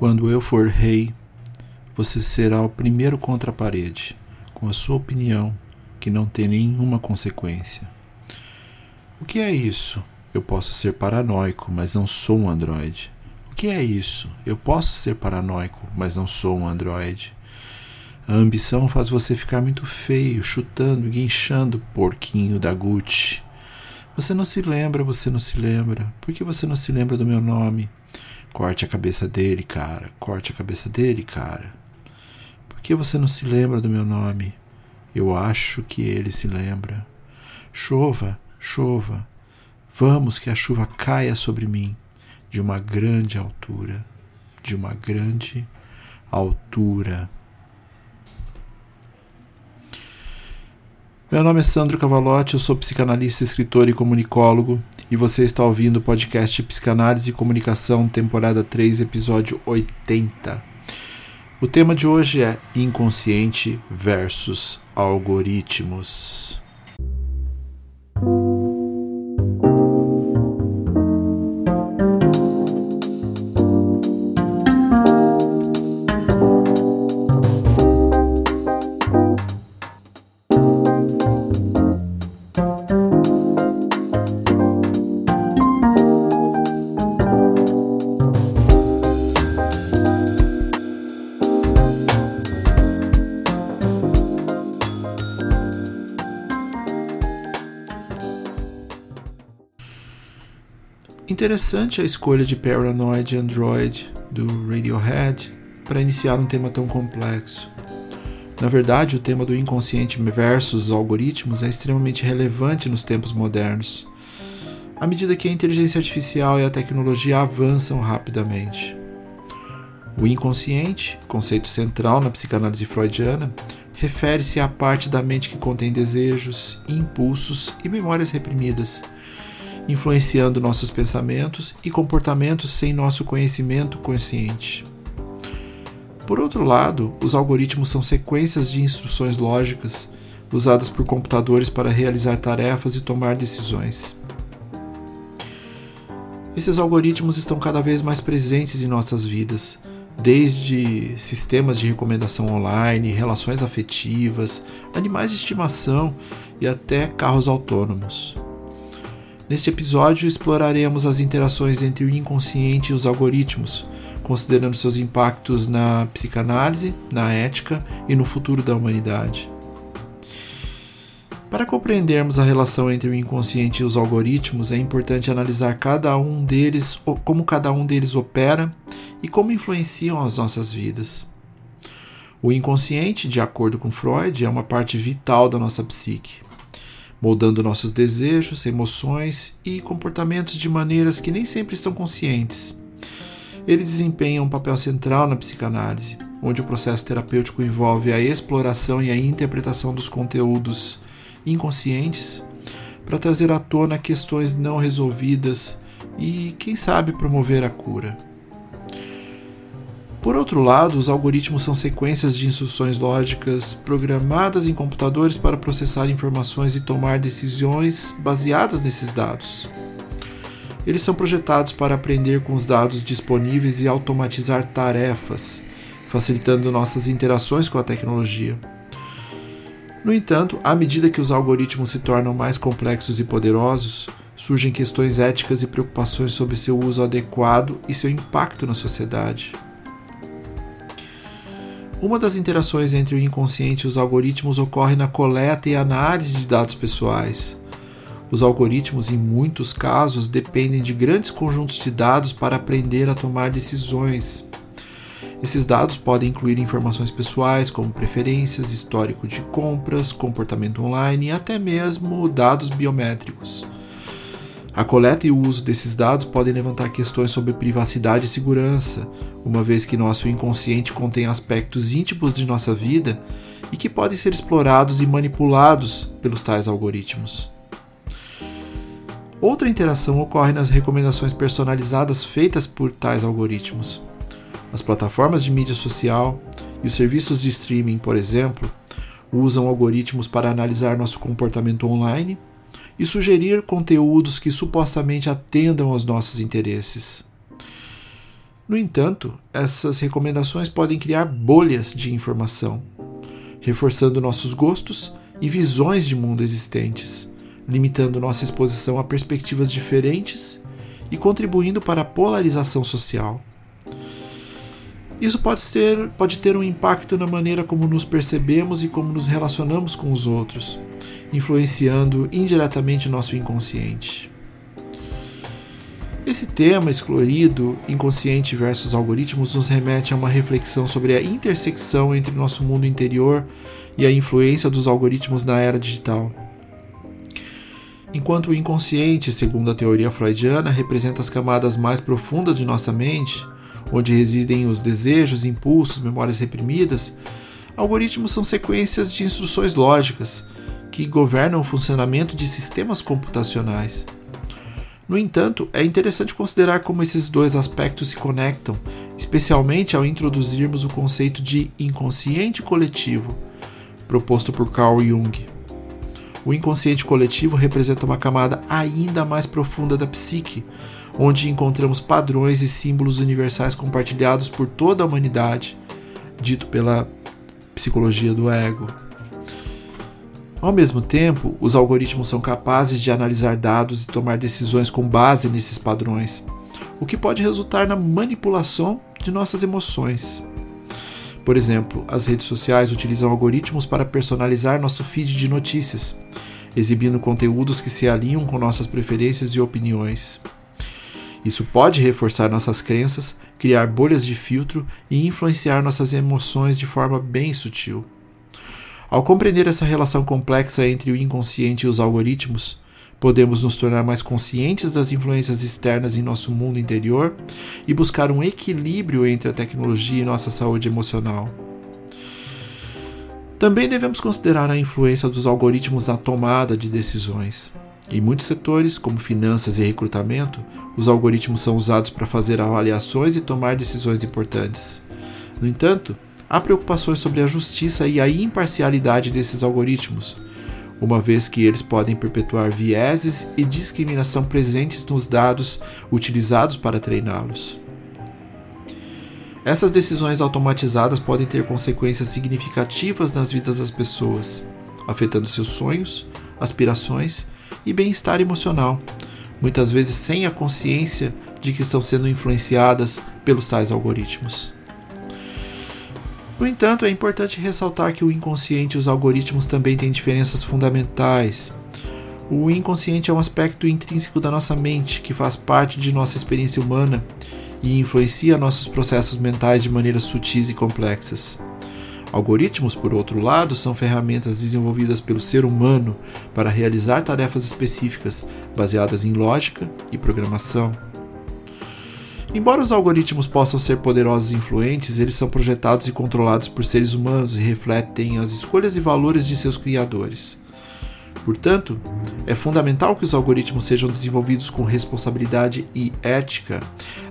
Quando eu for rei, você será o primeiro contra a parede, com a sua opinião, que não tem nenhuma consequência. O que é isso? Eu posso ser paranoico, mas não sou um androide. O que é isso? Eu posso ser paranoico, mas não sou um androide. A ambição faz você ficar muito feio, chutando, guinchando, porquinho da Gucci. Você não se lembra, você não se lembra. Por que você não se lembra do meu nome? Corte a cabeça dele, cara. Corte a cabeça dele, cara. Por que você não se lembra do meu nome? Eu acho que ele se lembra. Chova, chova. Vamos que a chuva caia sobre mim de uma grande altura. De uma grande altura. Meu nome é Sandro Cavalotti, eu sou psicanalista, escritor e comunicólogo, e você está ouvindo o podcast Psicanálise e Comunicação, temporada 3, episódio 80. O tema de hoje é inconsciente versus algoritmos. Interessante a escolha de Paranoid Android do Radiohead para iniciar um tema tão complexo. Na verdade, o tema do inconsciente versus algoritmos é extremamente relevante nos tempos modernos, à medida que a inteligência artificial e a tecnologia avançam rapidamente. O inconsciente, conceito central na psicanálise freudiana, refere-se à parte da mente que contém desejos, impulsos e memórias reprimidas influenciando nossos pensamentos e comportamentos sem nosso conhecimento consciente. Por outro lado, os algoritmos são sequências de instruções lógicas usadas por computadores para realizar tarefas e tomar decisões. Esses algoritmos estão cada vez mais presentes em nossas vidas, desde sistemas de recomendação online, relações afetivas, animais de estimação e até carros autônomos. Neste episódio, exploraremos as interações entre o inconsciente e os algoritmos, considerando seus impactos na psicanálise, na ética e no futuro da humanidade. Para compreendermos a relação entre o inconsciente e os algoritmos, é importante analisar cada um deles, como cada um deles opera e como influenciam as nossas vidas. O inconsciente, de acordo com Freud, é uma parte vital da nossa psique moldando nossos desejos, emoções e comportamentos de maneiras que nem sempre estão conscientes. Ele desempenha um papel central na psicanálise, onde o processo terapêutico envolve a exploração e a interpretação dos conteúdos inconscientes para trazer à tona questões não resolvidas e, quem sabe, promover a cura. Por outro lado, os algoritmos são sequências de instruções lógicas programadas em computadores para processar informações e tomar decisões baseadas nesses dados. Eles são projetados para aprender com os dados disponíveis e automatizar tarefas, facilitando nossas interações com a tecnologia. No entanto, à medida que os algoritmos se tornam mais complexos e poderosos, surgem questões éticas e preocupações sobre seu uso adequado e seu impacto na sociedade. Uma das interações entre o inconsciente e os algoritmos ocorre na coleta e análise de dados pessoais. Os algoritmos, em muitos casos, dependem de grandes conjuntos de dados para aprender a tomar decisões. Esses dados podem incluir informações pessoais, como preferências, histórico de compras, comportamento online e até mesmo dados biométricos. A coleta e o uso desses dados podem levantar questões sobre privacidade e segurança, uma vez que nosso inconsciente contém aspectos íntimos de nossa vida e que podem ser explorados e manipulados pelos tais algoritmos. Outra interação ocorre nas recomendações personalizadas feitas por tais algoritmos. As plataformas de mídia social e os serviços de streaming, por exemplo, usam algoritmos para analisar nosso comportamento online e sugerir conteúdos que supostamente atendam aos nossos interesses. No entanto, essas recomendações podem criar bolhas de informação, reforçando nossos gostos e visões de mundo existentes, limitando nossa exposição a perspectivas diferentes e contribuindo para a polarização social. Isso pode ter, pode ter um impacto na maneira como nos percebemos e como nos relacionamos com os outros, influenciando indiretamente nosso inconsciente. Esse tema excluído, inconsciente versus algoritmos, nos remete a uma reflexão sobre a intersecção entre nosso mundo interior e a influência dos algoritmos na era digital. Enquanto o inconsciente, segundo a teoria freudiana, representa as camadas mais profundas de nossa mente, onde residem os desejos, impulsos, memórias reprimidas, algoritmos são sequências de instruções lógicas que governam o funcionamento de sistemas computacionais. No entanto, é interessante considerar como esses dois aspectos se conectam, especialmente ao introduzirmos o conceito de inconsciente coletivo, proposto por Carl Jung. O inconsciente coletivo representa uma camada ainda mais profunda da psique, onde encontramos padrões e símbolos universais compartilhados por toda a humanidade, dito pela psicologia do ego. Ao mesmo tempo, os algoritmos são capazes de analisar dados e tomar decisões com base nesses padrões, o que pode resultar na manipulação de nossas emoções. Por exemplo, as redes sociais utilizam algoritmos para personalizar nosso feed de notícias, exibindo conteúdos que se alinham com nossas preferências e opiniões. Isso pode reforçar nossas crenças, criar bolhas de filtro e influenciar nossas emoções de forma bem sutil. Ao compreender essa relação complexa entre o inconsciente e os algoritmos, podemos nos tornar mais conscientes das influências externas em nosso mundo interior e buscar um equilíbrio entre a tecnologia e nossa saúde emocional. Também devemos considerar a influência dos algoritmos na tomada de decisões. Em muitos setores, como finanças e recrutamento, os algoritmos são usados para fazer avaliações e tomar decisões importantes. No entanto, há preocupações sobre a justiça e a imparcialidade desses algoritmos, uma vez que eles podem perpetuar vieses e discriminação presentes nos dados utilizados para treiná-los. Essas decisões automatizadas podem ter consequências significativas nas vidas das pessoas, afetando seus sonhos, aspirações e bem-estar emocional, muitas vezes sem a consciência de que estão sendo influenciadas pelos tais algoritmos. No entanto, é importante ressaltar que o inconsciente e os algoritmos também têm diferenças fundamentais. O inconsciente é um aspecto intrínseco da nossa mente que faz parte de nossa experiência humana e influencia nossos processos mentais de maneiras sutis e complexas. Algoritmos, por outro lado, são ferramentas desenvolvidas pelo ser humano para realizar tarefas específicas baseadas em lógica e programação. Embora os algoritmos possam ser poderosos e influentes, eles são projetados e controlados por seres humanos e refletem as escolhas e valores de seus criadores. Portanto, é fundamental que os algoritmos sejam desenvolvidos com responsabilidade e ética,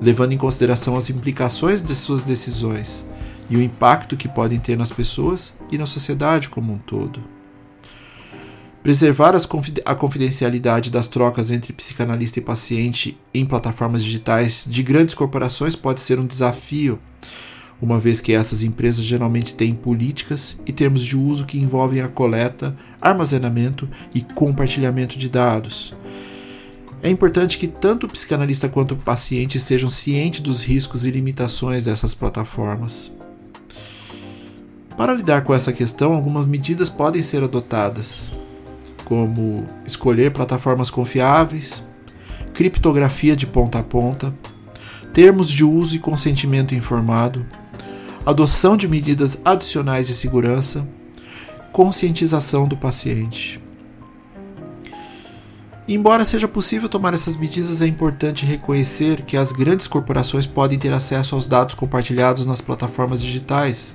levando em consideração as implicações de suas decisões e o impacto que podem ter nas pessoas e na sociedade como um todo. Preservar a confidencialidade das trocas entre psicanalista e paciente em plataformas digitais de grandes corporações pode ser um desafio, uma vez que essas empresas geralmente têm políticas e termos de uso que envolvem a coleta, armazenamento e compartilhamento de dados. É importante que tanto o psicanalista quanto o paciente estejam cientes dos riscos e limitações dessas plataformas. Para lidar com essa questão, algumas medidas podem ser adotadas, como escolher plataformas confiáveis, criptografia de ponta a ponta, termos de uso e consentimento informado, adoção de medidas adicionais de segurança, conscientização do paciente. Embora seja possível tomar essas medidas, é importante reconhecer que as grandes corporações podem ter acesso aos dados compartilhados nas plataformas digitais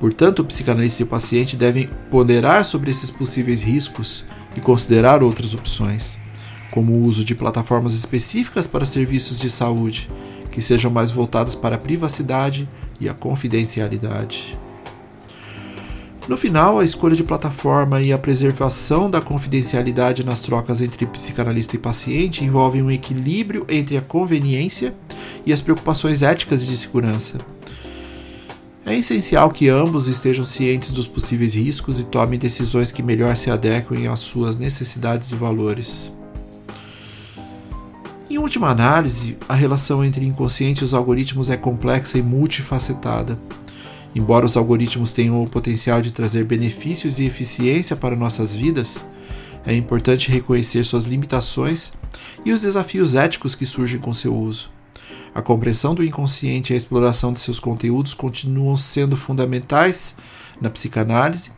Portanto, o psicanalista e o paciente devem ponderar sobre esses possíveis riscos e considerar outras opções, como o uso de plataformas específicas para serviços de saúde, que sejam mais voltadas para a privacidade e a confidencialidade. No final, a escolha de plataforma e a preservação da confidencialidade nas trocas entre psicanalista e paciente envolvem um equilíbrio entre a conveniência e as preocupações éticas e de segurança. É essencial que ambos estejam cientes dos possíveis riscos e tomem decisões que melhor se adequem às suas necessidades e valores. Em última análise, a relação entre inconsciente e os algoritmos é complexa e multifacetada. Embora os algoritmos tenham o potencial de trazer benefícios e eficiência para nossas vidas, é importante reconhecer suas limitações e os desafios éticos que surgem com seu uso. A compreensão do inconsciente e a exploração de seus conteúdos continuam sendo fundamentais na psicanálise,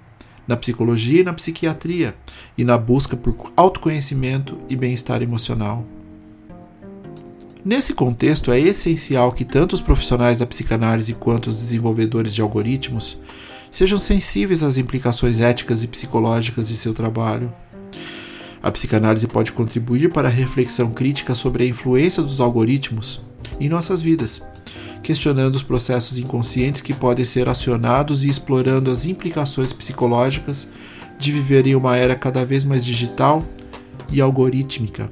na psicologia e na psiquiatria, e na busca por autoconhecimento e bem-estar emocional. Nesse contexto, é essencial que tanto os profissionais da psicanálise quanto os desenvolvedores de algoritmos sejam sensíveis às implicações éticas e psicológicas de seu trabalho. A psicanálise pode contribuir para a reflexão crítica sobre a influência dos algoritmos em nossas vidas, questionando os processos inconscientes que podem ser acionados e explorando as implicações psicológicas de viver em uma era cada vez mais digital e algorítmica.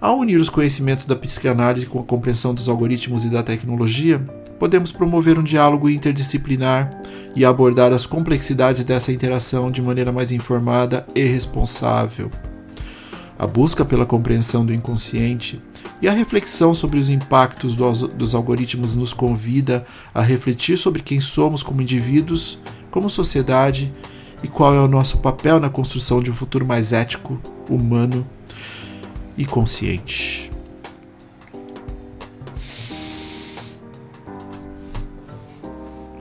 Ao unir os conhecimentos da psicanálise com a compreensão dos algoritmos e da tecnologia, podemos promover um diálogo interdisciplinar e abordar as complexidades dessa interação de maneira mais informada e responsável. A busca pela compreensão do inconsciente e a reflexão sobre os impactos dos algoritmos nos convida a refletir sobre quem somos como indivíduos, como sociedade e qual é o nosso papel na construção de um futuro mais ético, humano e consciente.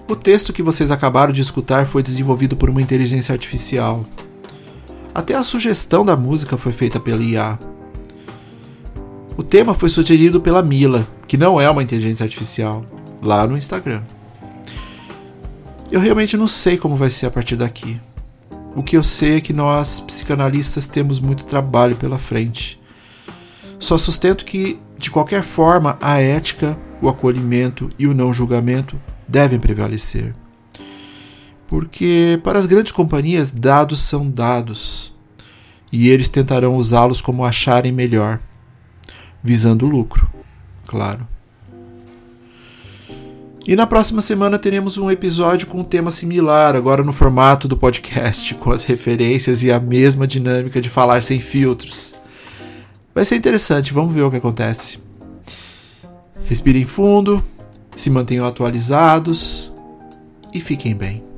O texto que vocês acabaram de escutar foi desenvolvido por uma inteligência artificial. Até a sugestão da música foi feita pela IA. O tema foi sugerido pela Mila, que não é uma inteligência artificial, lá no Instagram. Eu realmente não sei como vai ser a partir daqui. O que eu sei é que nós, psicanalistas, temos muito trabalho pela frente. Só sustento que, de qualquer forma, a ética, o acolhimento e o não julgamento devem prevalecer. Porque, para as grandes companhias, dados são dados e eles tentarão usá-los como acharem melhor visando lucro, claro. E na próxima semana teremos um episódio com um tema similar, agora no formato do podcast, com as referências e a mesma dinâmica de falar sem filtros. Vai ser interessante, vamos ver o que acontece. Respirem fundo, se mantenham atualizados e fiquem bem.